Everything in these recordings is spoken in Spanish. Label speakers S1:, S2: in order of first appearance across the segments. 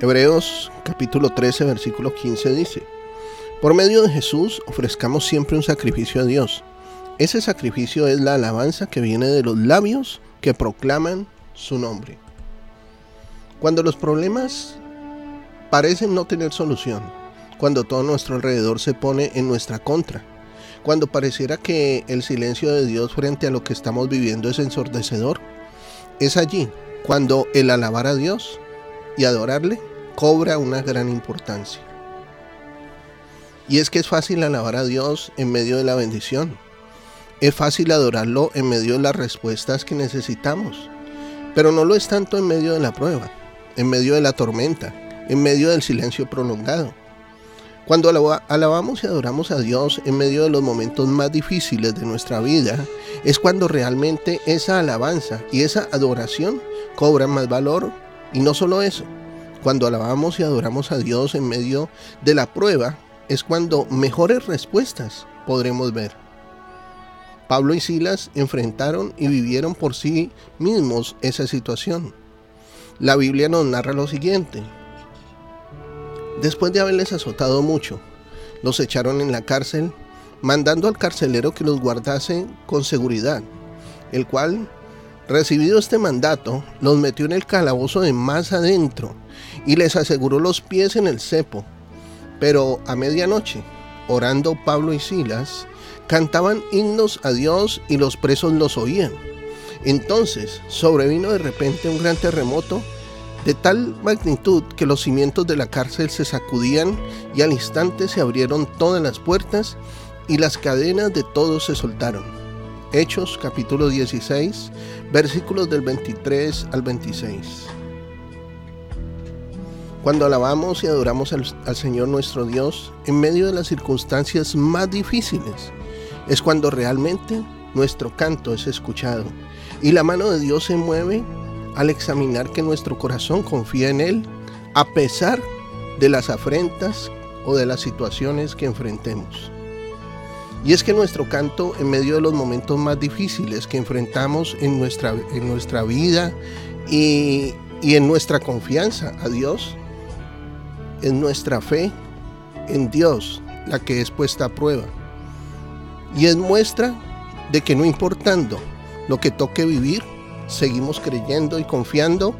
S1: Hebreos capítulo 13 versículo 15 dice, Por medio de Jesús ofrezcamos siempre un sacrificio a Dios. Ese sacrificio es la alabanza que viene de los labios que proclaman su nombre. Cuando los problemas parecen no tener solución, cuando todo nuestro alrededor se pone en nuestra contra, cuando pareciera que el silencio de Dios frente a lo que estamos viviendo es ensordecedor, es allí cuando el alabar a Dios y adorarle cobra una gran importancia. Y es que es fácil alabar a Dios en medio de la bendición. Es fácil adorarlo en medio de las respuestas que necesitamos. Pero no lo es tanto en medio de la prueba, en medio de la tormenta, en medio del silencio prolongado. Cuando alabamos y adoramos a Dios en medio de los momentos más difíciles de nuestra vida, es cuando realmente esa alabanza y esa adoración cobran más valor. Y no solo eso, cuando alabamos y adoramos a Dios en medio de la prueba, es cuando mejores respuestas podremos ver. Pablo y Silas enfrentaron y vivieron por sí mismos esa situación. La Biblia nos narra lo siguiente. Después de haberles azotado mucho, los echaron en la cárcel, mandando al carcelero que los guardase con seguridad, el cual, recibido este mandato, los metió en el calabozo de más adentro y les aseguró los pies en el cepo. Pero a medianoche, orando Pablo y Silas, cantaban himnos a Dios y los presos los oían. Entonces sobrevino de repente un gran terremoto de tal magnitud que los cimientos de la cárcel se sacudían y al instante se abrieron todas las puertas y las cadenas de todos se soltaron. Hechos capítulo 16 versículos del 23 al 26. Cuando alabamos y adoramos al, al, Señor nuestro Dios en medio de las circunstancias más difíciles, es cuando realmente nuestro canto es escuchado y la mano de Dios se mueve al examinar que nuestro corazón confía en Él a pesar de las afrentas o de las situaciones que enfrentemos. Y es que nuestro canto en medio de los momentos más difíciles que enfrentamos en nuestra, en nuestra vida y, y en nuestra confianza a Dios, en nuestra fe en Dios la que es puesta a prueba. Y es muestra de que no importando lo que toque vivir, seguimos creyendo y confiando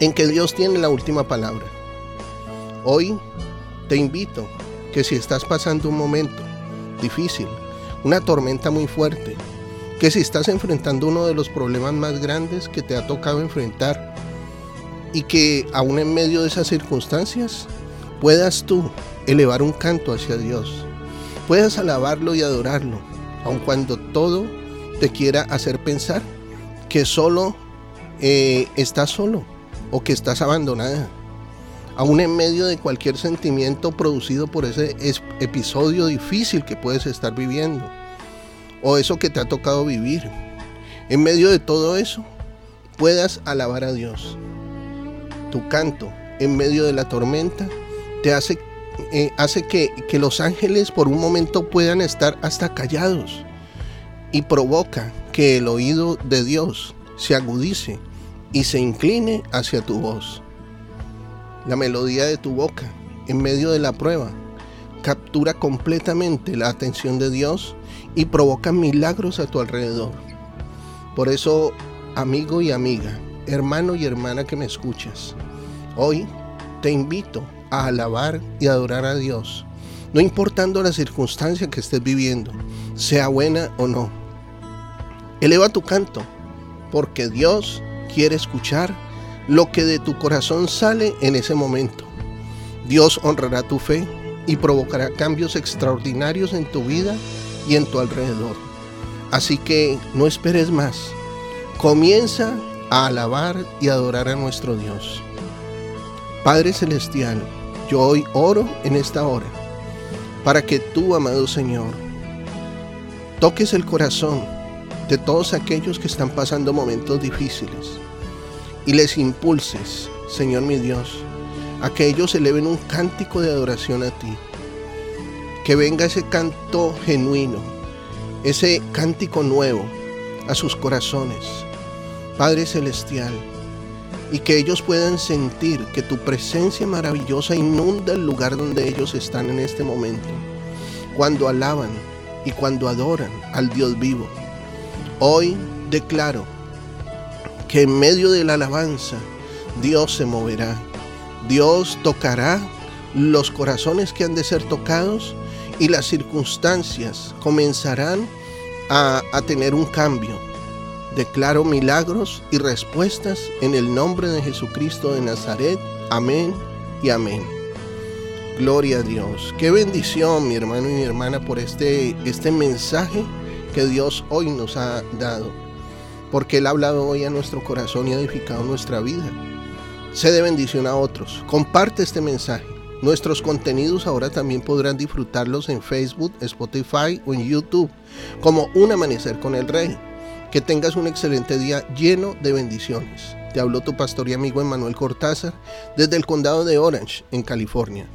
S1: en que Dios tiene la última palabra. Hoy te invito que si estás pasando un momento difícil, una tormenta muy fuerte, que si estás enfrentando uno de los problemas más grandes que te ha tocado enfrentar y que aún en medio de esas circunstancias puedas tú elevar un canto hacia Dios, puedas alabarlo y adorarlo, aun cuando todo te quiera hacer pensar que solo eh, estás solo o que estás abandonada. Aún en medio de cualquier sentimiento producido por ese episodio difícil que puedes estar viviendo o eso que te ha tocado vivir. En medio de todo eso, puedas alabar a Dios. Tu canto en medio de la tormenta te hace, eh, que, que los ángeles por un momento puedan estar hasta callados y provoca que el oído de Dios se agudice y se incline hacia tu voz. La melodía de tu boca en medio de la prueba captura completamente la atención de Dios y provoca milagros a tu alrededor. Por eso, amigo y amiga, hermano y hermana que me escuchas, hoy te invito a alabar y adorar a Dios, no importando la circunstancia que estés viviendo, sea buena o no Eleva tu canto, porque Dios quiere escuchar lo que de tu corazón sale en ese momento. Dios honrará tu fe y provocará cambios extraordinarios en tu vida y en tu alrededor. Así que no esperes más. Comienza a alabar y adorar a nuestro Dios. Padre Celestial, yo hoy oro en esta hora para que tú, amado Señor, toques el corazón de todos aquellos que están pasando momentos difíciles y les impulses, Señor mi Dios, a que ellos eleven un cántico de adoración a ti. Que venga ese canto genuino, ese cántico nuevo a sus corazones. Padre Celestial, y que ellos puedan sentir que tu presencia maravillosa inunda el lugar donde ellos están en este momento, cuando alaban y cuando adoran al Dios vivo. Hoy declaro que en medio de la alabanza Dios se moverá, Dios tocará los corazones que han de ser tocados y las circunstancias comenzarán a, a tener un cambio Declaro milagros y respuestas en el nombre de Jesucristo de Nazaret. Amén y amén. Gloria a Dios. Qué bendición, mi hermano y mi hermana, por este, este mensaje que Dios hoy nos ha dado. Porque Él ha hablado hoy a nuestro corazón y ha edificado nuestra vida. Sé de bendición a otros. Comparte este mensaje. Nuestros contenidos ahora también podrán disfrutarlos en Facebook, Spotify o en YouTube, como Un Amanecer con el Rey. Que tengas un excelente día lleno de bendiciones. Te habló tu pastor y amigo Emanuel Cortázar desde el condado de Orange, en California.